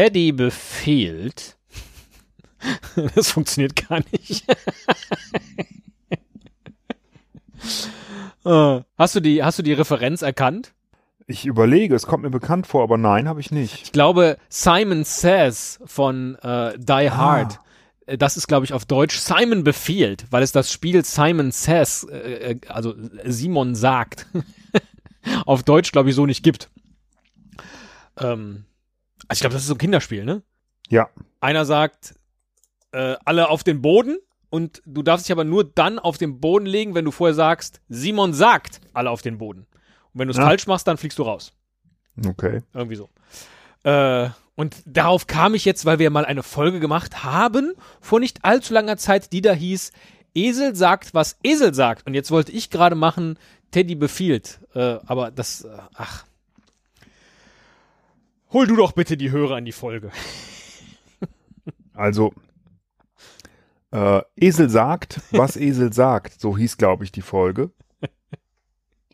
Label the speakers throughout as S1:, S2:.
S1: Teddy befiehlt. das funktioniert gar nicht. Äh, hast du die, hast du die Referenz erkannt?
S2: Ich überlege, es kommt mir bekannt vor, aber nein, habe ich nicht.
S1: Ich glaube, Simon Says von äh, Die Hard. Ah. Das ist, glaube ich, auf Deutsch Simon befiehlt, weil es das Spiel Simon Says, äh, äh also Simon sagt, auf Deutsch, glaube ich, so nicht gibt. Ähm, also ich glaube, das ist so ein Kinderspiel, ne?
S2: Ja.
S1: Einer sagt, äh, alle auf den Boden und du darfst dich aber nur dann auf den Boden legen, wenn du vorher sagst, Simon sagt, alle auf den Boden. Und wenn du es ja. falsch machst, dann fliegst du raus.
S2: Okay.
S1: Irgendwie so. Äh, und darauf kam ich jetzt, weil wir mal eine Folge gemacht haben, vor nicht allzu langer Zeit, die da hieß, Esel sagt, was Esel sagt. Und jetzt wollte ich gerade machen, Teddy befiehlt. Äh, aber das, äh, ach. Hol du doch bitte die Hörer an die Folge.
S2: Also, äh, Esel sagt, was Esel sagt. So hieß, glaube ich, die Folge.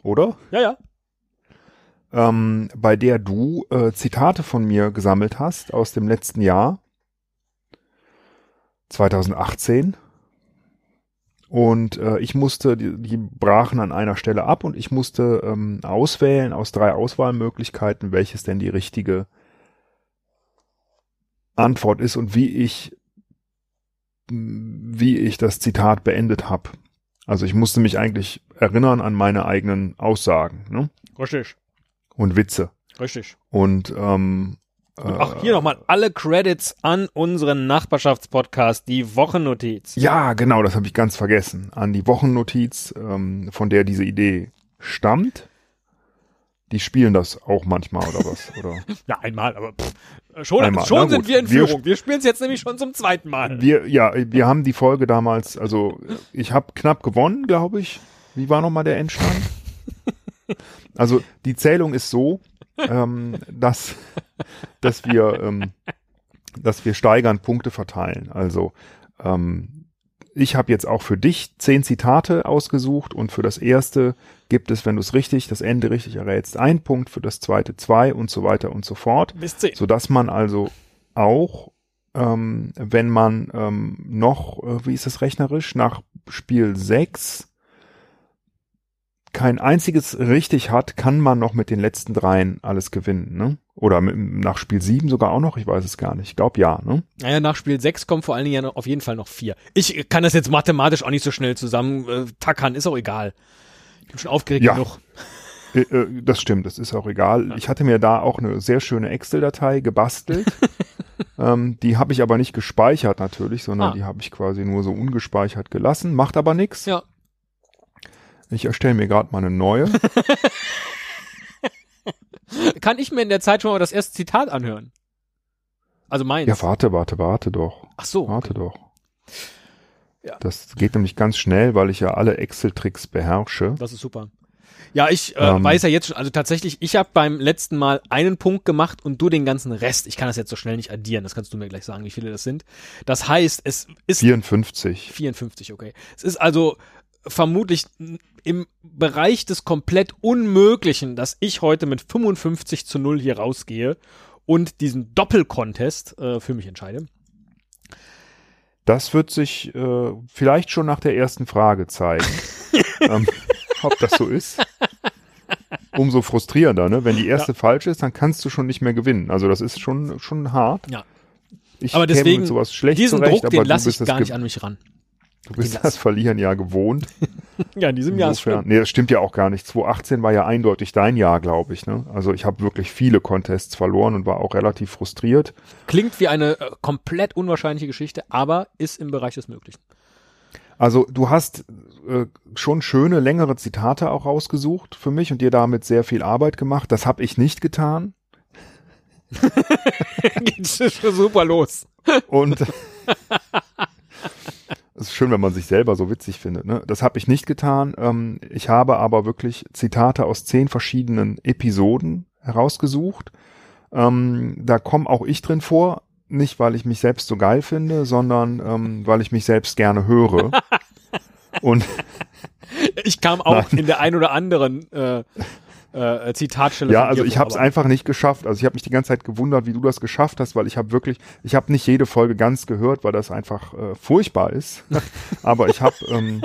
S2: Oder?
S1: Ja, ja.
S2: Ähm, bei der du äh, Zitate von mir gesammelt hast aus dem letzten Jahr. 2018. Und äh, ich musste, die, die brachen an einer Stelle ab und ich musste ähm, auswählen aus drei Auswahlmöglichkeiten, welches denn die richtige Antwort ist und wie ich wie ich das Zitat beendet habe. Also ich musste mich eigentlich erinnern an meine eigenen Aussagen. Ne?
S1: Richtig.
S2: Und Witze.
S1: Richtig.
S2: Und, ähm,
S1: und ach, hier nochmal alle Credits an unseren Nachbarschaftspodcast, die Wochennotiz.
S2: Ja, genau, das habe ich ganz vergessen. An die Wochennotiz, ähm, von der diese Idee stammt. Die spielen das auch manchmal oder was? Oder?
S1: ja, einmal, aber pff, schon, einmal. schon sind wir in Führung. Wir, wir spielen es jetzt nämlich schon zum zweiten Mal.
S2: Wir, ja, wir haben die Folge damals, also ich habe knapp gewonnen, glaube ich. Wie war nochmal der Endstand? also die Zählung ist so, ähm, dass, dass wir, ähm, dass wir steigern Punkte verteilen. Also ähm, ich habe jetzt auch für dich zehn Zitate ausgesucht und für das erste gibt es, wenn du es richtig, das Ende richtig errätst, ein Punkt, für das zweite zwei und so weiter und so fort.
S1: Bis zehn.
S2: Sodass man also auch, ähm, wenn man ähm, noch, äh, wie ist das rechnerisch, nach Spiel sechs kein einziges richtig hat, kann man noch mit den letzten dreien alles gewinnen, ne? Oder mit, nach Spiel 7 sogar auch noch, ich weiß es gar nicht. Ich glaube ja, ne?
S1: Naja, nach Spiel 6 kommen vor allen Dingen ja auf jeden Fall noch vier. Ich kann das jetzt mathematisch auch nicht so schnell zusammen äh, tackern, ist auch egal. Ich bin schon aufgeregt
S2: ja.
S1: genug.
S2: Äh, äh, das stimmt, das ist auch egal. Ich hatte mir da auch eine sehr schöne Excel-Datei gebastelt. ähm, die habe ich aber nicht gespeichert natürlich, sondern ah. die habe ich quasi nur so ungespeichert gelassen. Macht aber nichts.
S1: Ja.
S2: Ich erstelle mir gerade mal eine neue.
S1: Kann ich mir in der Zeit schon mal das erste Zitat anhören? Also meins.
S2: Ja, warte, warte, warte doch.
S1: Ach so.
S2: Warte okay. doch. Ja. Das geht nämlich ganz schnell, weil ich ja alle Excel-Tricks beherrsche.
S1: Das ist super. Ja, ich äh, ähm, weiß ja jetzt schon, also tatsächlich, ich habe beim letzten Mal einen Punkt gemacht und du den ganzen Rest. Ich kann das jetzt so schnell nicht addieren, das kannst du mir gleich sagen, wie viele das sind. Das heißt, es ist
S2: 54.
S1: 54, okay. Es ist also vermutlich im Bereich des komplett Unmöglichen, dass ich heute mit 55 zu 0 hier rausgehe und diesen Doppelcontest äh, für mich entscheide.
S2: Das wird sich äh, vielleicht schon nach der ersten Frage zeigen, ähm, ob das so ist. Umso frustrierender, ne? Wenn die erste ja. falsch ist, dann kannst du schon nicht mehr gewinnen. Also das ist schon schon hart.
S1: Ja.
S2: Ich
S1: aber deswegen
S2: sowas schlecht
S1: diesen
S2: zurecht,
S1: Druck, den lasse ich gar nicht an mich ran.
S2: Du bist das Verlieren ja gewohnt.
S1: ja, in diesem Jahr ist
S2: schlimm. Nee, das stimmt ja auch gar nicht. 2018 war ja eindeutig dein Jahr, glaube ich. Ne? Also ich habe wirklich viele Contests verloren und war auch relativ frustriert.
S1: Klingt wie eine äh, komplett unwahrscheinliche Geschichte, aber ist im Bereich des Möglichen.
S2: Also du hast äh, schon schöne, längere Zitate auch rausgesucht für mich und dir damit sehr viel Arbeit gemacht. Das habe ich nicht getan.
S1: Geht schon super los.
S2: Und Es ist schön, wenn man sich selber so witzig findet. Ne? Das habe ich nicht getan. Ähm, ich habe aber wirklich Zitate aus zehn verschiedenen Episoden herausgesucht. Ähm, da komme auch ich drin vor. Nicht, weil ich mich selbst so geil finde, sondern ähm, weil ich mich selbst gerne höre. Und
S1: ich kam auch Nein. in der ein oder anderen äh, äh, Zitatstelle.
S2: Ja, also ich habe es einfach nicht geschafft. Also ich habe mich die ganze Zeit gewundert, wie du das geschafft hast, weil ich habe wirklich, ich habe nicht jede Folge ganz gehört, weil das einfach äh, furchtbar ist. Aber ich habe ähm,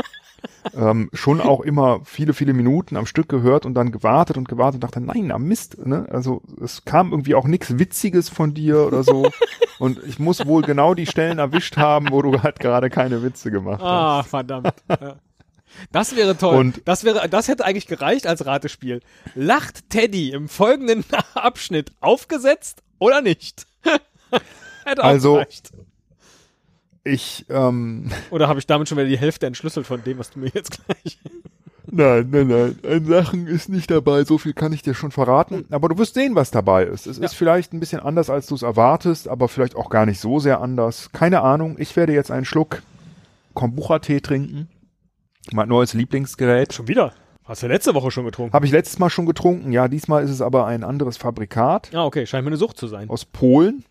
S2: ähm, schon auch immer viele, viele Minuten am Stück gehört und dann gewartet und gewartet und dachte, nein, am Mist. Ne? Also es kam irgendwie auch nichts Witziges von dir oder so. und ich muss wohl genau die Stellen erwischt haben, wo du halt gerade keine Witze gemacht hast.
S1: Ah, verdammt. Ja. Das wäre toll.
S2: Und-
S1: das wäre, das hätte eigentlich gereicht als Ratespiel. Lacht Teddy im folgenden Abschnitt aufgesetzt oder nicht? hätte auch
S2: Also-
S1: gereicht.
S2: Ich, ähm,
S1: Oder habe ich damit schon wieder die Hälfte entschlüsselt von dem, was du mir jetzt gleich.
S2: Nein, nein, nein. Ein Sachen ist nicht dabei, so viel kann ich dir schon verraten. Aber du wirst sehen, was dabei ist. Es ist vielleicht ein bisschen anders, als du es erwartest, aber vielleicht auch gar nicht so sehr anders. Keine Ahnung. Ich werde jetzt einen Schluck Kombucha-Tee trinken. Mein neues Lieblingsgerät.
S1: Schon wieder? Hast du letzte Woche schon getrunken?
S2: Habe ich letztes Mal schon getrunken. Ja, diesmal ist es aber ein anderes Fabrikat
S1: Ah, okay. Scheint mir eine Sucht zu sein.
S2: aus Polen.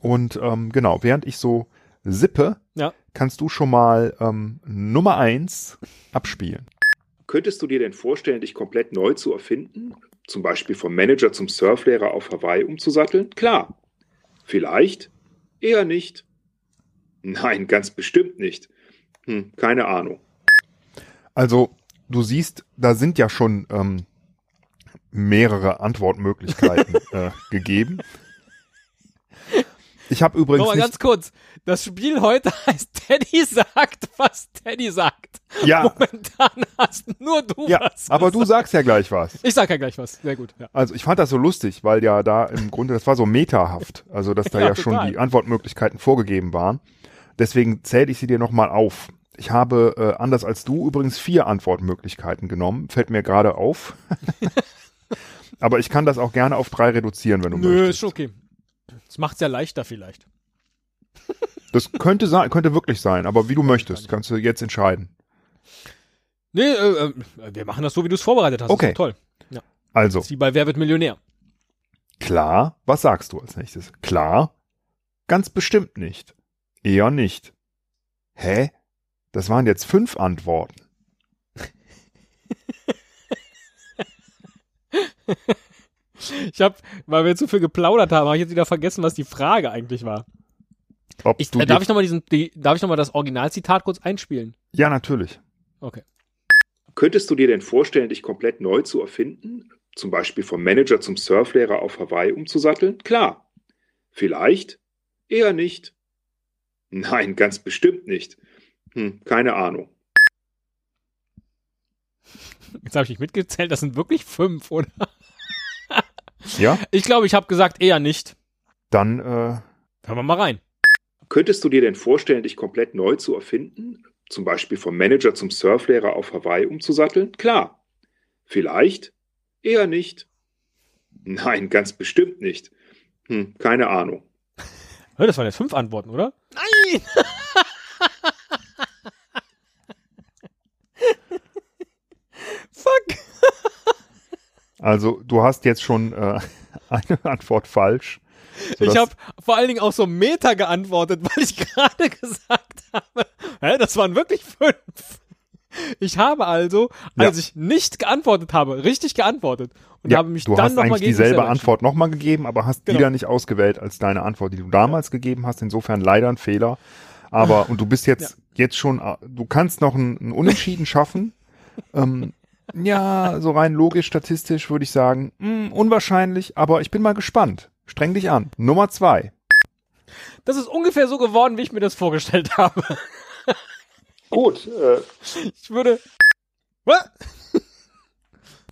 S2: Und ähm, genau, während ich so sippe,
S1: Ja.
S2: kannst du schon mal ähm, Nummer eins abspielen.
S3: Könntest du dir denn vorstellen, dich komplett neu zu erfinden? Zum Beispiel vom Manager zum Surflehrer auf Hawaii umzusatteln? Klar. Vielleicht? Eher nicht. Nein, ganz bestimmt nicht. Hm, keine Ahnung.
S2: Also, du siehst, da sind ja schon ähm, mehrere Antwortmöglichkeiten äh, gegeben. Ich habe übrigens
S1: Nochmal ganz kurz. Das Spiel heute heißt Teddy sagt, was Teddy sagt.
S2: ja,
S1: Momentan hast nur du
S2: ja,
S1: was.
S2: aber du sagst ja gleich was.
S1: Ich sag ja gleich was. Sehr gut. Ja.
S2: Also ich fand das so lustig, weil ja da im Grunde, das war so metahaft, also dass da ja,
S1: Ja,
S2: schon die Antwortmöglichkeiten vorgegeben waren. Deswegen zähle ich sie dir nochmal auf. Ich habe, äh, anders als du, übrigens vier Antwortmöglichkeiten genommen. Fällt mir gerade auf. Aber ich kann das auch gerne auf drei reduzieren, wenn du
S1: Nö,
S2: möchtest.
S1: ist schon okay. Das macht's ja leichter vielleicht.
S2: Das könnte sein, könnte wirklich sein, aber wie du möchtest, kannst du jetzt entscheiden.
S1: Nee, äh, äh, wir machen das so, wie du es vorbereitet hast.
S2: Okay.
S1: Toll.
S2: Also,
S1: Das ist wie bei Wer wird Millionär.
S2: klar, was sagst du als nächstes? Klar? Ganz bestimmt nicht. Eher nicht. Hä? Das waren jetzt fünf Antworten.
S1: Ich habe, weil wir zu viel geplaudert haben, habe ich jetzt wieder vergessen, was die Frage eigentlich war.
S2: Ob
S1: Ich,
S2: du
S1: äh, darf ich nochmal diesen, die, darf ich noch mal das Originalzitat kurz einspielen?
S2: Ja, natürlich.
S1: Okay.
S3: Könntest du dir denn vorstellen, dich komplett neu zu erfinden? Zum Beispiel vom Manager zum Surflehrer auf Hawaii umzusatteln? Klar. Vielleicht? Eher nicht. Nein, ganz bestimmt nicht. Hm, keine Ahnung.
S1: Jetzt habe ich nicht mitgezählt, das sind wirklich fünf, oder?
S2: Ja,
S1: Ich glaube, ich habe gesagt eher nicht.
S2: dann, äh,
S1: Hören wir mal rein.
S3: Könntest du dir denn vorstellen, dich komplett neu zu erfinden? Zum Beispiel vom Manager zum Surflehrer auf Hawaii umzusatteln? Klar. Vielleicht? Eher nicht. Nein, ganz bestimmt nicht. Hm, keine Ahnung.
S1: Hör, das waren jetzt fünf Antworten, oder? Nein!
S2: also du hast jetzt schon äh, eine Antwort falsch.
S1: Ich habe vor allen Dingen auch so Meta geantwortet, weil ich gerade gesagt habe, hä, das waren wirklich fünf. Ich habe also,
S2: Ja.
S1: als ich nicht geantwortet habe, richtig geantwortet und
S2: ja,
S1: habe mich
S2: du
S1: dann
S2: hast
S1: nochmal
S2: eigentlich dieselbe Antwort nochmal gegeben, aber hast
S1: Genau.
S2: wieder nicht ausgewählt als deine Antwort, die du damals gegeben hast. Insofern leider ein Fehler. Aber, und du bist jetzt, jetzt schon, äh, du kannst noch ein, ein Unentschieden schaffen. Ähm, ja, so rein logisch, statistisch würde ich sagen, mh, unwahrscheinlich, aber ich bin mal gespannt. Streng dich an. Nummer zwei.
S1: Das ist ungefähr so geworden, wie ich mir das vorgestellt habe.
S3: Gut, äh,
S1: Ich würde. Was?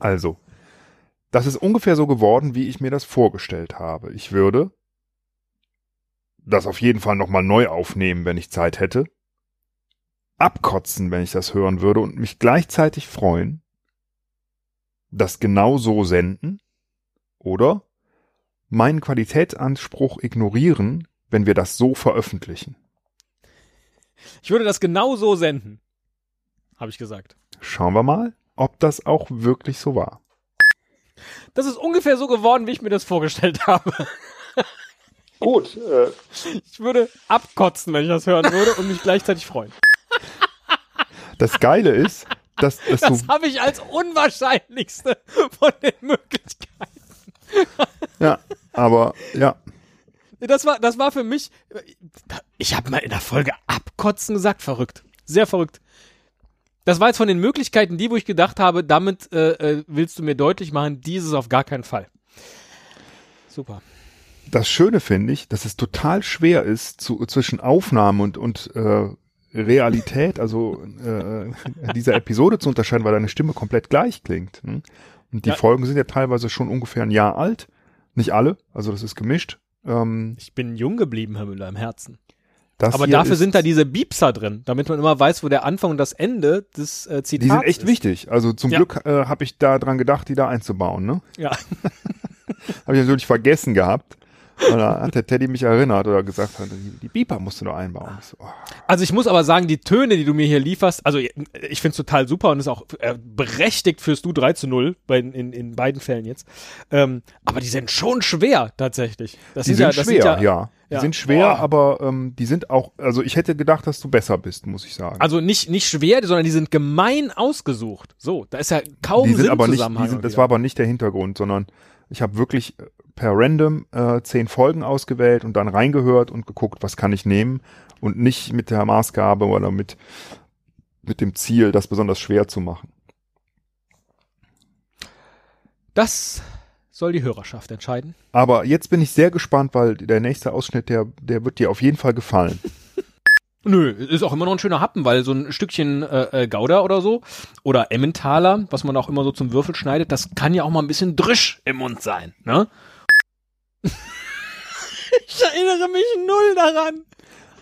S2: Also, das ist ungefähr so geworden, wie ich mir das vorgestellt habe. Ich würde das auf jeden Fall nochmal neu aufnehmen, wenn ich Zeit hätte. Abkotzen, wenn ich das hören würde und mich gleichzeitig freuen. Das genau so senden. Oder meinen Qualitätsanspruch ignorieren, wenn wir das so veröffentlichen.
S1: Ich würde das genau so senden. Habe ich gesagt.
S2: Schauen wir mal, ob das auch wirklich so war.
S1: Das ist ungefähr so geworden, wie ich mir das vorgestellt habe.
S3: gut, äh,
S1: Ich würde abkotzen, wenn ich das hören würde und mich gleichzeitig freuen.
S2: Das Geile ist, dass, dass
S1: Das habe ich als unwahrscheinlichste von den Möglichkeiten.
S2: ja, aber ja,
S1: Das war, das war für mich. Ich habe mal in der Folge abkotzen gesagt, verrückt, sehr verrückt. Das war jetzt von den Möglichkeiten die, wo ich gedacht habe, damit äh, äh, willst du mir deutlich machen, dieses auf gar keinen Fall. Super.
S2: das Schöne finde ich, dass es total schwer ist, zu, zwischen Aufnahme und, und äh, Realität, also äh, dieser Episode zu unterscheiden, weil deine Stimme komplett gleich klingt. Ne? Und die
S1: Ja.
S2: Folgen sind ja teilweise schon ungefähr ein Jahr alt. Nicht alle, also das ist gemischt. Ähm,
S1: Ich bin jung geblieben, Herr Müller, im Herzen. Aber dafür
S2: ist,
S1: sind da diese Biepser drin, damit man immer weiß, wo der Anfang und das Ende des äh, Zitats
S2: Die sind echt
S1: ist.
S2: wichtig. Also zum
S1: Ja.
S2: Glück äh, habe ich da dran gedacht, die da einzubauen. Ne?
S1: Ja.
S2: Habe ich natürlich vergessen gehabt. Und da hat der Teddy mich erinnert oder gesagt, die, die Beeper musst du noch einbauen. Ich so, oh.
S1: Also ich muss aber sagen, die Töne, die du mir hier lieferst, also ich finde es total super und ist auch äh, berechtigt fürs Du 3 zu 0 bei, in, in beiden Fällen jetzt. Ähm, aber die sind schon schwer tatsächlich. Das
S2: Die
S1: sind, ja, das
S2: schwer,
S1: sind
S2: ja. Die
S1: ja.
S2: sind schwer,
S1: Boah.
S2: aber ähm, die sind auch, also ich hätte gedacht, dass du besser bist, muss ich sagen.
S1: Also nicht, nicht schwer, sondern die sind gemein ausgesucht. So, da ist ja kaum
S2: die sind aber nicht, sind, das war aber nicht der Hintergrund, sondern ich habe wirklich äh, per random äh, zehn Folgen ausgewählt und dann reingehört und geguckt, was kann ich nehmen und nicht mit der Maßgabe oder mit, mit dem Ziel, das besonders schwer zu machen.
S1: Das soll die Hörerschaft entscheiden.
S2: Aber jetzt bin ich sehr gespannt, weil der nächste Ausschnitt, der, der wird dir auf jeden Fall gefallen.
S1: Nö, ist auch immer noch ein schöner Happen, weil so ein Stückchen äh, äh, Gouda oder so oder Emmentaler, was man auch immer so zum Würfel schneidet, das kann ja auch mal ein bisschen drisch im Mund sein, ne? ich erinnere mich null daran.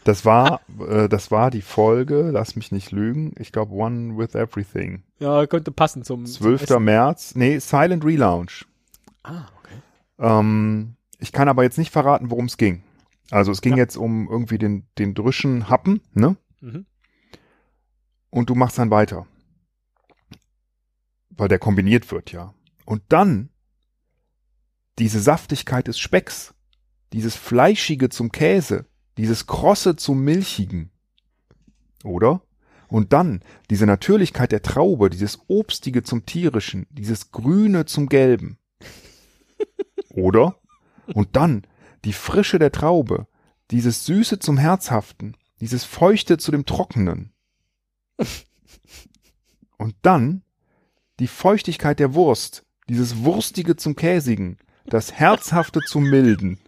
S2: Das war, äh, das war die Folge, lass mich nicht lügen, ich glaube One with Everything.
S1: Ja, könnte passen zum
S2: 12.
S1: Zum.
S2: März, nee, Silent Relaunch.
S1: ah, okay.
S2: Ähm, ich kann aber jetzt nicht verraten, worum es ging. Also es ging
S1: Ja.
S2: jetzt um irgendwie den, den drischen Happen, ne?
S1: Mhm.
S2: Und du machst dann weiter. Weil der kombiniert wird, ja. Und dann diese Saftigkeit des Specks, dieses Fleischige zum Käse, dieses Krosse zum Milchigen. Oder? Und dann diese Natürlichkeit der Traube, dieses Obstige zum Tierischen, dieses Grüne zum Gelben. Oder? Und dann die Frische der Traube, dieses Süße zum Herzhaften, dieses Feuchte zu dem Trockenen. Und dann die Feuchtigkeit der Wurst, dieses Wurstige zum Käsigen, das Herzhafte zum Milden.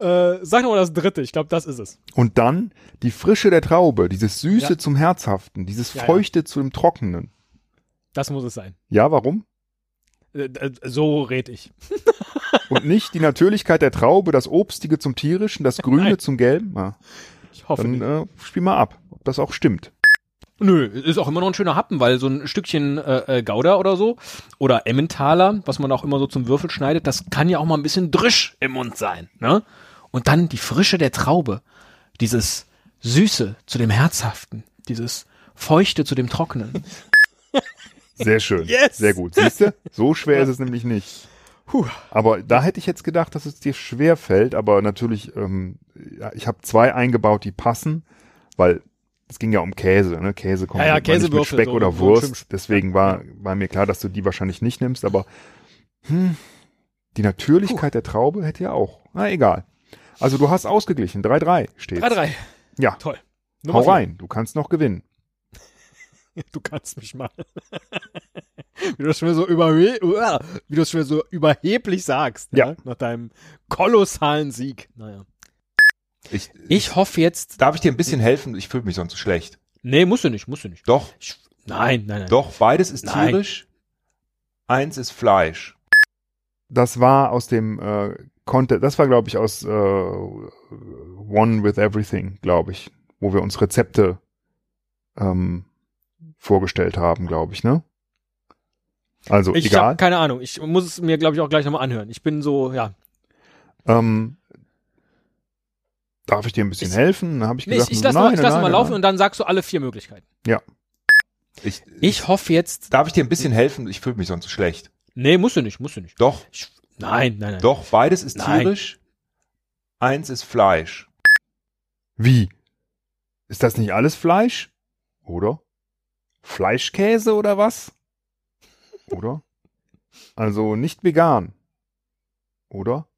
S1: Äh, sag noch mal das dritte, ich glaube, das ist es.
S2: Und dann die Frische der Traube, dieses Süße
S1: Ja.
S2: zum Herzhaften, dieses
S1: Ja, ja.
S2: Feuchte zu dem Trockenen.
S1: Das muss es sein.
S2: Ja, warum?
S1: Äh, äh, so red ich.
S2: Und nicht die Natürlichkeit der Traube, das Obstige zum Tierischen, das Grüne
S1: Nein.
S2: zum Gelben? Ja.
S1: Ich hoffe
S2: Dann äh, spiel mal ab, ob das auch stimmt.
S1: Nö, ist auch immer noch ein schöner Happen, weil so ein Stückchen äh, äh, Gouda oder so oder Emmentaler, was man auch immer so zum Würfel schneidet, das kann ja auch mal ein bisschen drisch im Mund sein, ne? Und dann die Frische der Traube, dieses Süße zu dem Herzhaften, dieses Feuchte zu dem Trockenen.
S2: Sehr schön.
S1: Yes!
S2: Sehr gut. Siehst du? So schwer ist es nämlich nicht.
S1: Puh.
S2: Aber da hätte ich jetzt gedacht, dass es dir schwer fällt, aber natürlich, ähm, ja, ich habe zwei eingebaut, die passen, weil es ging ja um Käse, ne? Käse kommt
S1: Ja, ja,
S2: nicht mit Speck
S1: so-
S2: oder Wurst. Deswegen war, war mir klar, dass du die wahrscheinlich nicht nimmst, aber hm, die Natürlichkeit der Traube hätte ja auch. Na egal. Also du hast ausgeglichen. 3-3 steht.
S1: 3-3.
S2: Ja,
S1: Toll.
S2: hau
S1: Nummer vier.
S2: rein. Du kannst noch gewinnen.
S1: Du kannst mich mal. wie du das schon so überhe wie du schon so überheblich sagst, ja.
S2: Ja.
S1: Nach deinem kolossalen Sieg. Naja.
S4: Ich,
S1: Ich hoffe jetzt.
S4: darf ich dir ein bisschen helfen? Ich fühle mich sonst so schlecht.
S1: Nee, musst du nicht, musst du nicht.
S4: Doch,
S1: Ich, nein, nein, nein.
S4: doch, beides ist
S1: Nein.
S4: tierisch. Eins ist Fleisch.
S2: Das war aus dem äh, Content, das war glaube ich aus äh, One with Everything, glaube ich, wo wir uns Rezepte ähm, vorgestellt haben, glaube ich, ne? Also
S1: Ich
S2: egal.
S1: habe keine Ahnung. Ich muss es mir, glaube ich, auch gleich nochmal anhören. Ich bin so, ja.
S2: Ähm, darf ich dir ein bisschen
S1: Ich-
S2: helfen? Dann habe ich
S1: Nee,
S2: gesagt,
S1: ich, ich lasse
S2: nein,
S1: mal, ich lass
S2: nein,
S1: mal laufen
S2: nein.
S1: und dann sagst du alle vier Möglichkeiten.
S4: Ich,
S1: Ich hoffe jetzt.
S4: darf ich dir ein bisschen helfen? Ich fühle mich sonst so schlecht.
S1: Nee, musst du nicht, musst du nicht.
S4: Doch,
S1: Ich, nein, nein, nein.
S4: doch, beides ist
S1: Nein.
S4: tierisch. Eins ist Fleisch.
S2: Wie? Ist das nicht alles Fleisch? Oder? Fleischkäse oder was? Oder? Also nicht vegan. Oder?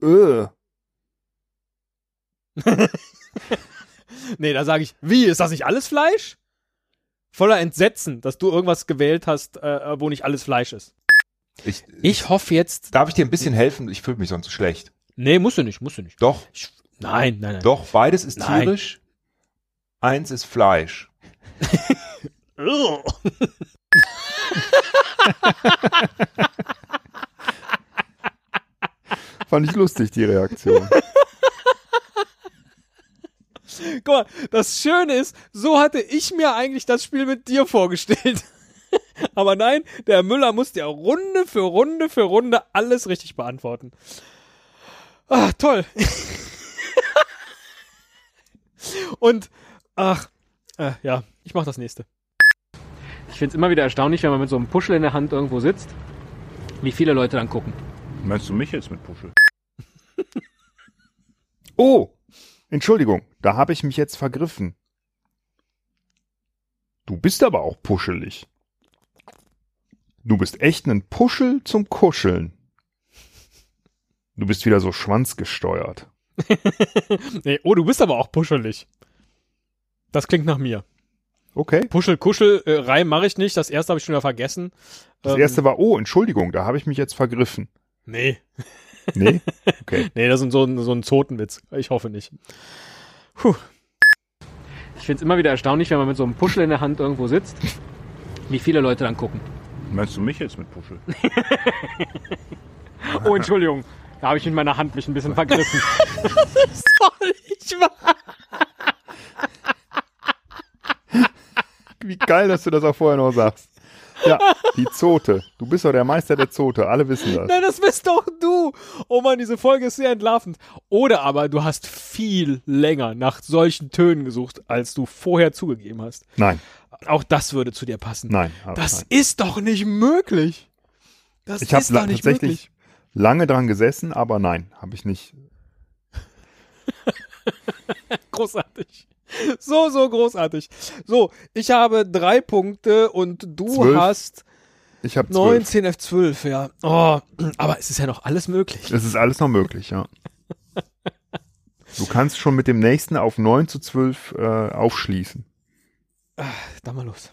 S2: Äh.
S1: Nee, da sage ich, wie, ist das nicht alles Fleisch? Voller Entsetzen, dass du irgendwas gewählt hast, äh, wo nicht alles Fleisch ist.
S4: Ich,
S1: Ich hoffe jetzt.
S4: darf ich dir ein bisschen helfen? Ich fühle mich sonst so schlecht.
S1: Nee, musst du nicht, musst du nicht.
S4: Doch,
S1: Ich, nein, nein, nein.
S4: doch, beides ist
S1: Nein.
S4: tierisch. Eins ist Fleisch.
S1: Ugh.
S2: Fand ich lustig, die Reaktion.
S1: Guck mal, das Schöne ist, so hatte ich mir eigentlich das Spiel mit dir vorgestellt. Aber nein, der Müller muss ja Runde für Runde für Runde alles richtig beantworten. Ah, toll. Und, ach, äh, ja, ich mach das nächste. Ich find's immer wieder erstaunlich, wenn man mit so einem Puschel in der Hand irgendwo sitzt, wie viele Leute dann gucken.
S3: Meinst du mich jetzt mit Puschel?
S2: Oh, Entschuldigung, da habe ich mich jetzt vergriffen. Du bist aber auch puschelig. Du bist echt ein Puschel zum Kuscheln. Du bist wieder so schwanzgesteuert.
S1: Nee, oh, du bist aber auch puschelig. Das klingt nach mir.
S2: Okay.
S1: Puschel, Kuschel, äh, Reim mache ich nicht. Das erste habe ich schon wieder vergessen.
S2: Das
S1: Ähm,
S2: erste war, oh, Entschuldigung, da habe ich mich jetzt vergriffen.
S1: Nee,
S2: Nee? Okay.
S1: nee, das ist so ein, so ein Zotenwitz. Ich hoffe nicht. Puh. Ich find's immer wieder erstaunlich, wenn man mit so einem Puschel in der Hand irgendwo sitzt, wie viele Leute dann gucken.
S3: Meinst du mich jetzt mit Puschel?
S1: Oh, Entschuldigung. Da habe ich mit meiner Hand mich ein bisschen vergriffen. das ist doch nicht wahr.
S2: Wie geil, dass du das auch vorher noch sagst. Ja, die Zote. Du bist doch der Meister der Zote. Alle wissen das.
S1: Nein, das bist doch du. Oh Mann, diese Folge ist sehr entlarvend. Oder aber du hast viel länger nach solchen Tönen gesucht, als du vorher zugegeben hast.
S2: Nein,
S1: Auch das würde zu dir passen.
S2: nein.
S1: Das
S2: nein.
S1: ist doch nicht möglich. Das
S2: Ich
S1: ist doch nicht
S2: tatsächlich
S1: möglich.
S2: lange dran gesessen, aber nein, habe ich nicht.
S1: Großartig. So, so großartig. So, ich habe drei Punkte und du
S2: Zwölf.
S1: hast
S2: Ich zwölf.
S1: 19 F12, ja. Oh, aber es ist ja noch alles möglich.
S2: Es ist alles noch möglich, ja. Du kannst schon mit dem nächsten auf 9 zu 12 äh, aufschließen.
S1: Da mal los.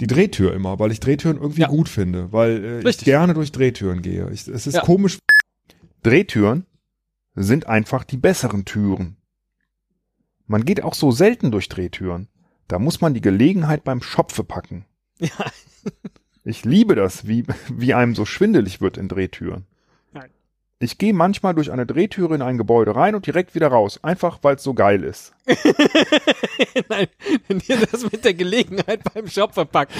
S5: Die Drehtür immer, weil ich Drehtüren irgendwie
S1: Ja.
S5: gut finde, weil äh, ich gerne durch Drehtüren gehe. Ich, es ist
S1: Ja.
S5: komisch.
S2: Drehtüren sind einfach die besseren Türen. Man geht auch so selten durch Drehtüren. Da muss man die Gelegenheit beim Schopfe packen.
S1: Ja.
S2: Ich liebe das, wie, wie einem so schwindelig wird in Drehtüren.
S1: Nein.
S2: Ich gehe manchmal durch eine Drehtüre in ein Gebäude rein und direkt wieder raus, einfach weil es so geil ist.
S1: Nein, dir das mit der Gelegenheit beim Shop verpacken.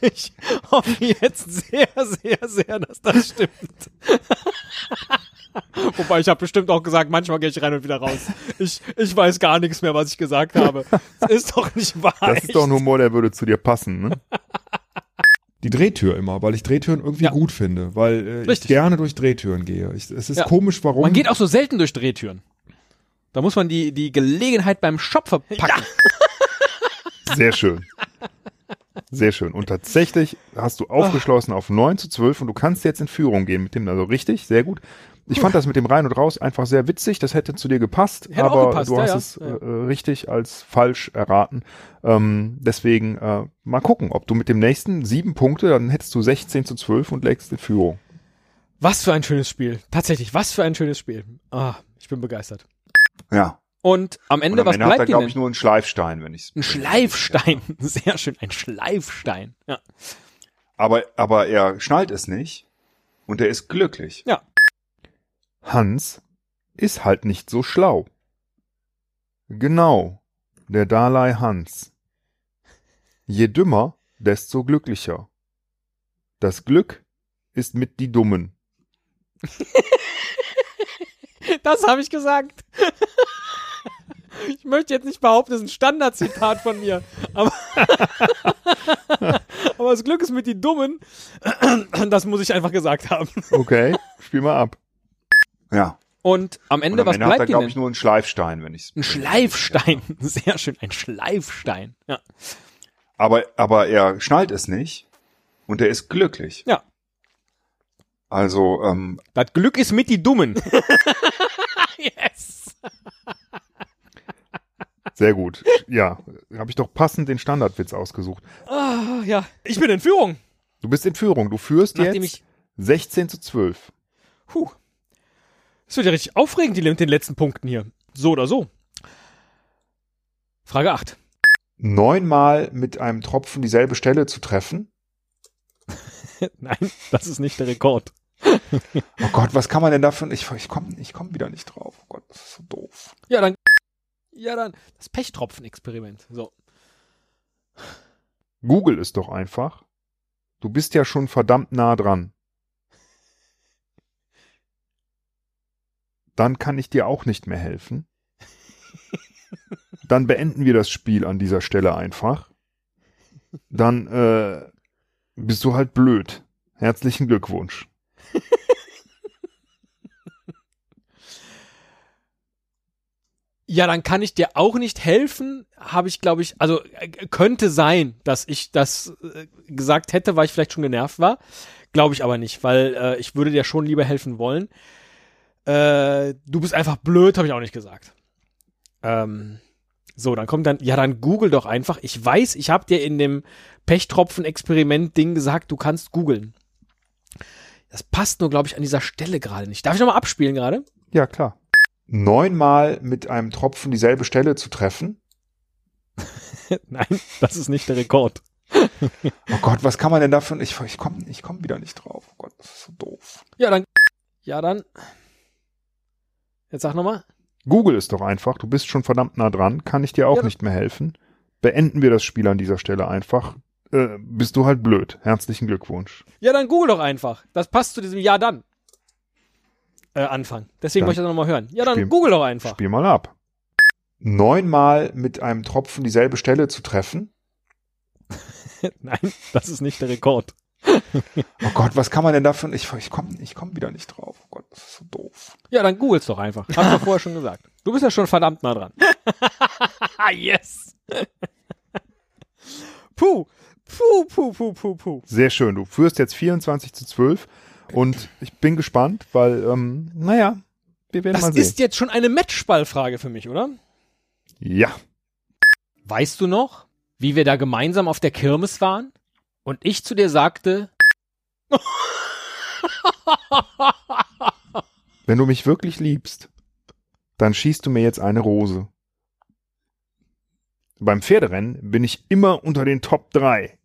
S1: Ich hoffe jetzt sehr, sehr, sehr, dass das stimmt. Wobei ich habe bestimmt auch gesagt, manchmal gehe ich rein und wieder raus. Ich, ich weiß gar nichts mehr, was ich gesagt habe. Das ist doch nicht wahr.
S2: Das ist doch ein Humor, der würde zu dir passen. Ne?
S5: Die Drehtür immer, weil ich Drehtüren irgendwie
S1: Ja.
S5: gut finde, weil äh, ich gerne durch Drehtüren gehe. Ich, es ist
S1: Ja.
S5: komisch, warum.
S1: Man geht auch so selten durch Drehtüren. Da muss man die, die Gelegenheit beim Shop verpacken.
S2: Sehr schön. Sehr schön. Und tatsächlich hast du aufgeschlossen auf 9 zu 12 und du kannst jetzt in Führung gehen mit dem, also richtig, sehr gut. Ich fand das mit dem Rein und Raus einfach sehr witzig, das hätte zu dir gepasst,
S1: Hätte
S2: aber
S1: gepasst,
S2: du
S1: ja,
S2: hast
S1: ja.
S2: es. Äh, richtig als falsch erraten. Ähm, deswegen äh, mal gucken, ob du mit dem nächsten sieben Punkte, dann hättest du 16 zu 12 und lägst in Führung.
S1: Was für ein schönes Spiel. Tatsächlich, was für ein schönes Spiel. Ah, ich bin begeistert.
S3: Ja.
S1: Und am Ende,
S3: Und am
S1: was
S3: Ende hat er,
S1: bleibt dir
S3: glaube ich, nur einen Schleifstein, wenn ich
S1: Ein Schleifstein. Sehr schön, ein Schleifstein. Ja.
S3: Aber, aber er schnallt es nicht und er ist glücklich.
S1: ja.
S2: Hans ist halt nicht so schlau. Genau, der Dalai Hans. Je dümmer, desto glücklicher. Das Glück ist mit die Dummen.
S1: Das habe ich gesagt. Ich möchte jetzt nicht behaupten, das ist ein Standardzitat von mir. Aber, aber das Glück ist mit die Dummen. Das muss ich einfach gesagt haben.
S2: Okay, spiel mal ab.
S3: Ja.
S1: Und am
S3: Und
S1: Ende,
S3: am
S1: was
S3: Ende hat er,
S1: bleibt
S3: glaube ich, nur einen Schleifstein, wenn ich
S1: Ein Schleifstein. Sehr schön, ein Schleifstein. Ja.
S2: aber, aber er schnallt es nicht und er ist glücklich.
S1: Ja.
S2: Also, ähm,
S1: Das Glück ist mit die Dummen. yes.
S2: sehr gut. Ja, habe ich doch passend den Standardwitz ausgesucht.
S1: Ah, ja. Ich bin in Führung.
S2: Du bist in Führung. Du führst
S1: Nachdem
S2: jetzt
S1: ich.
S2: 16 zu 12.
S1: Puh. Es wird ja richtig aufregend, die mit den letzten Punkten hier. So oder so. Frage 8.
S2: Neunmal mit einem Tropfen dieselbe Stelle zu treffen.
S1: Nein, das ist nicht der Rekord.
S2: Oh Gott, was kann man denn dafür? Ich, ich komme ich komm wieder nicht drauf. Oh Gott, das ist so doof.
S1: Ja, dann. Ja, dann. Das Pechtropfen-Experiment. So.
S2: Google ist doch einfach. Du bist ja schon verdammt nah dran. Dann kann ich dir auch nicht mehr helfen. Dann beenden wir das Spiel an dieser Stelle einfach. Dann äh, bist du halt blöd. Herzlichen Glückwunsch.
S1: Ja, dann kann ich dir auch nicht helfen, habe ich, glaube ich, also könnte sein, dass ich das äh, gesagt hätte, weil ich vielleicht schon genervt war. Glaube ich aber nicht, weil äh, ich würde dir schon lieber helfen wollen. Äh, du bist einfach blöd, habe ich auch nicht gesagt. Ähm, so, dann kommt dann, ja, dann google doch einfach. Ich weiß, ich habe dir in dem Pechtropfen-Experiment-Ding gesagt, du kannst googeln. Das passt nur, glaube ich, an dieser Stelle gerade nicht. Darf ich nochmal abspielen gerade?
S2: Ja, klar. Neunmal mit einem Tropfen dieselbe Stelle zu treffen.
S1: Nein, das ist nicht der Rekord.
S2: Oh Gott, was kann man denn dafür? Ich, ich komme ich komm wieder nicht drauf. Oh Gott, das ist so doof.
S1: Ja, dann. Ja, dann. Jetzt sag nochmal.
S2: Google ist doch einfach. Du bist schon verdammt nah dran. Kann ich dir auch
S1: Ja.
S2: nicht mehr helfen. Beenden wir das Spiel an dieser Stelle einfach. Äh, bist du halt blöd. Herzlichen Glückwunsch.
S1: Ja, dann google doch einfach. Das passt zu diesem Ja dann. Äh, Anfang. Deswegen
S2: Dann
S1: wollte ich das nochmal hören. Ja, dann
S2: spiel-
S1: google doch einfach.
S2: Spiel mal ab. Neunmal mit einem Tropfen dieselbe Stelle zu treffen.
S1: Nein, das ist nicht der Rekord.
S2: Oh Gott, was kann man denn dafür? Ich, ich komme ich komm wieder nicht drauf. Oh Gott, das ist so doof.
S1: Ja, dann googel's doch einfach. Hab's doch vorher schon gesagt. Du bist ja schon verdammt nah dran. yes. puh. Puh, puh, puh, puh, puh.
S2: Sehr schön. Du führst jetzt 24 zu 12. Und ich bin gespannt, weil, ähm, naja, wir werden
S1: Das
S2: mal sehen.
S1: ist jetzt schon eine Matchballfrage für mich, oder?
S2: ja.
S1: Weißt du noch, wie wir da gemeinsam auf der Kirmes waren? Und ich zu dir sagte,
S2: Wenn du mich wirklich liebst, dann schießt du mir jetzt eine Rose. Beim Pferderennen bin ich immer unter den Top 3.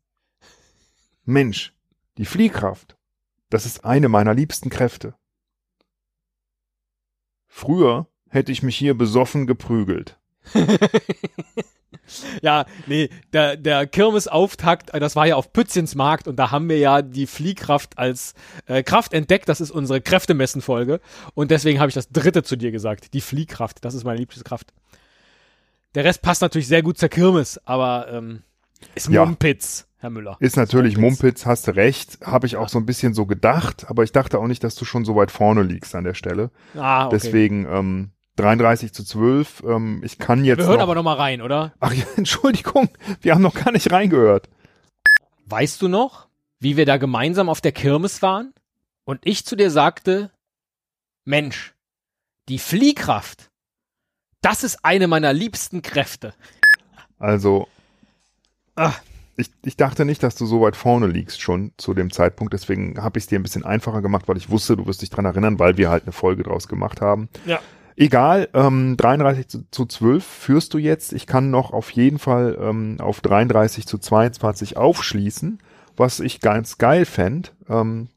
S2: Mensch, die Fliehkraft, das ist eine meiner liebsten Kräfte. Früher hätte ich mich hier besoffen geprügelt.
S1: Ja, nee, der, der Kirmesauftakt, äh, das war ja auf Markt und da haben wir ja die Fliehkraft als äh, Kraft entdeckt. Das ist unsere Kräftemessen-Folge. Und deswegen habe ich das dritte zu dir gesagt. Die Fliehkraft, das ist meine liebste Kraft. Der Rest passt natürlich sehr gut zur Kirmes, aber ähm, ist
S2: Ja.
S1: Mumpitz, Herr Müller.
S2: Ist natürlich
S1: Mumpitz.
S2: Mumpitz, hast du recht, habe ich auch so ein bisschen so gedacht, aber ich dachte auch nicht, dass du schon so weit vorne liegst an der Stelle.
S1: Ah, okay.
S2: Deswegen ähm, 33 zu 12. Ähm, ich kann jetzt
S1: wir hören
S2: noch
S1: aber noch mal rein, oder?
S2: Ach ja, Entschuldigung, wir haben noch gar nicht reingehört.
S1: Weißt du noch, wie wir da gemeinsam auf der Kirmes waren? Und ich zu dir sagte, Mensch, die Fliehkraft, das ist eine meiner liebsten Kräfte.
S2: Also,
S1: Ah.
S2: ich, ich dachte nicht, dass du so weit vorne liegst schon zu dem Zeitpunkt. Deswegen habe ich es dir ein bisschen einfacher gemacht, weil ich wusste, du wirst dich dran erinnern, weil wir halt eine Folge draus gemacht haben.
S1: Ja.
S2: Egal, ähm, 33 zu, zu 12 führst du jetzt. Ich kann noch auf jeden Fall ähm, auf 33 zu 22 aufschließen, was ich ganz geil fänd. Ähm,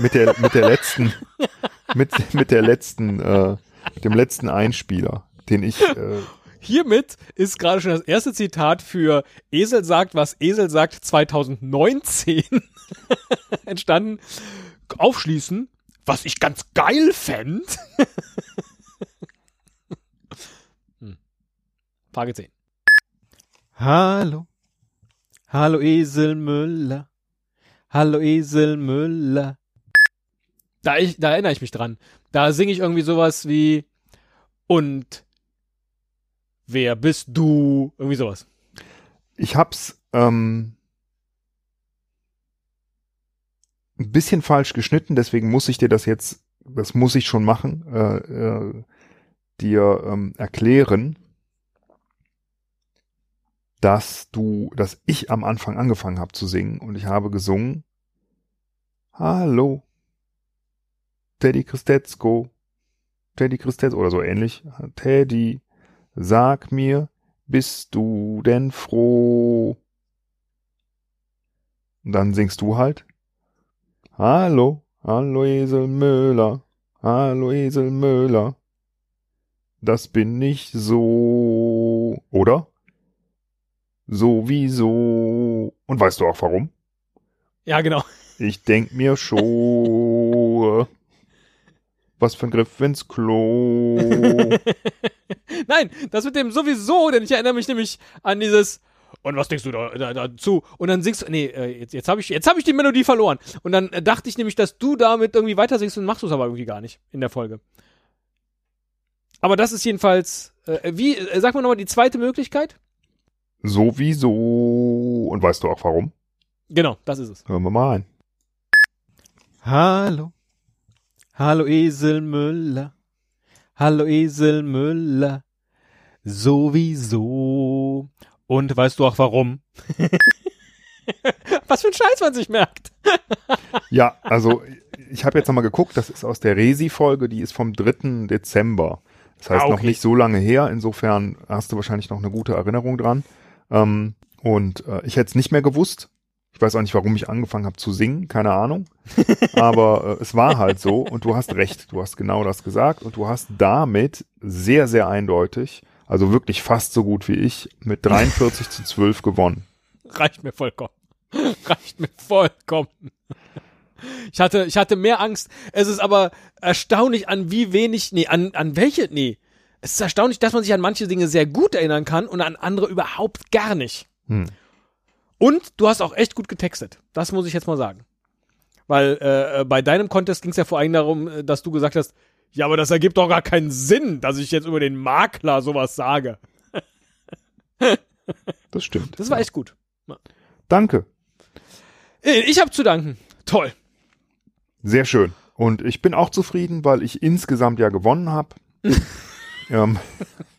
S2: mit der mit der letzten mit mit der letzten äh, dem letzten Einspieler, den ich äh,
S1: Hiermit ist gerade schon das erste Zitat für Esel sagt, was Esel sagt 2019 entstanden. Aufschließen, was ich ganz geil fänd. hm. Frage 10. Hallo. Hallo Esel Müller. Hallo Esel Müller. Da, ich, da erinnere ich mich dran. Da singe ich irgendwie sowas wie und wer bist du? Irgendwie sowas.
S2: Ich hab's ähm, ein bisschen falsch geschnitten, deswegen muss ich dir das jetzt, das muss ich schon machen, äh, äh, dir ähm, erklären, dass du, dass ich am Anfang angefangen habe zu singen und ich habe gesungen, Hallo, Teddy Christetzko, Teddy Christetzko oder so ähnlich, Teddy, sag mir, bist du denn froh? Und dann singst du halt, Hallo, hallo Esel Müller, hallo Esel Müller, das bin ich so, oder? Sowieso. Und weißt du auch warum?
S1: Ja, genau.
S2: Ich denk mir schon, was für ein Griff ins Klo.
S1: Nein, das mit dem sowieso, denn ich erinnere mich nämlich an dieses und was denkst du da, da, dazu? Und dann singst du, nee, äh, jetzt, jetzt habe ich, jetzt hab ich die Melodie verloren. Und dann äh, dachte ich nämlich, dass du damit irgendwie weiter singst und machst du es aber irgendwie gar nicht in der Folge. Aber das ist jedenfalls, äh, wie, äh, sag mal nochmal die zweite Möglichkeit?
S2: Sowieso. Und weißt du auch warum?
S1: Genau, das ist es.
S2: Hören wir mal ein.
S1: Hallo. Hallo Esel Müller. Hallo Esel Müller. Sowieso. Und weißt du auch warum? Was für ein Scheiß man sich merkt.
S2: Ja, also ich habe jetzt nochmal geguckt, das ist aus der Resi-Folge, die ist vom 3. Dezember. Das heißt
S1: Ah, okay.
S2: noch nicht so lange her, insofern hast du wahrscheinlich noch eine gute Erinnerung dran. Ähm, und äh, ich hätte es nicht mehr gewusst. Ich weiß auch nicht, warum ich angefangen habe zu singen, keine Ahnung. Aber äh, es war halt so und du hast recht, du hast genau das gesagt und du hast damit sehr, sehr eindeutig, also wirklich fast so gut wie ich, mit 43 zu 12 gewonnen.
S1: Reicht mir vollkommen. Reicht mir vollkommen. Ich hatte, ich hatte mehr Angst. Es ist aber erstaunlich, an wie wenig, nee, an, an welche, nee. Es ist erstaunlich, dass man sich an manche Dinge sehr gut erinnern kann und an andere überhaupt gar nicht.
S2: Hm.
S1: Und du hast auch echt gut getextet. Das muss ich jetzt mal sagen. Weil äh, bei deinem Contest ging es ja vor allem darum, äh, dass du gesagt hast, ja, aber das ergibt doch gar keinen Sinn, dass ich jetzt über den Makler sowas sage.
S2: Das stimmt.
S1: Das war echt gut.
S2: Danke.
S1: Äh, Ich habe zu danken. Toll.
S2: Sehr schön. Und ich bin auch zufrieden, weil ich insgesamt ja gewonnen habe. ähm,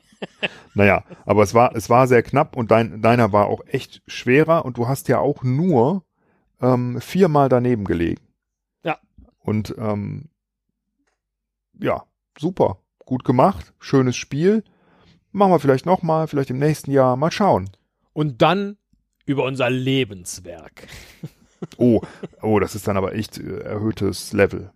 S2: naja, aber es war, es war sehr knapp und dein, deiner war auch echt schwerer und du hast ja auch nur ähm, viermal daneben gelegen.
S1: Ja.
S2: Und ähm, ja, super. Gut gemacht. Schönes Spiel. Machen wir vielleicht nochmal, vielleicht im nächsten Jahr. Mal schauen.
S1: Und dann über unser Lebenswerk.
S2: Oh, oh, das ist dann aber echt äh, erhöhtes Level.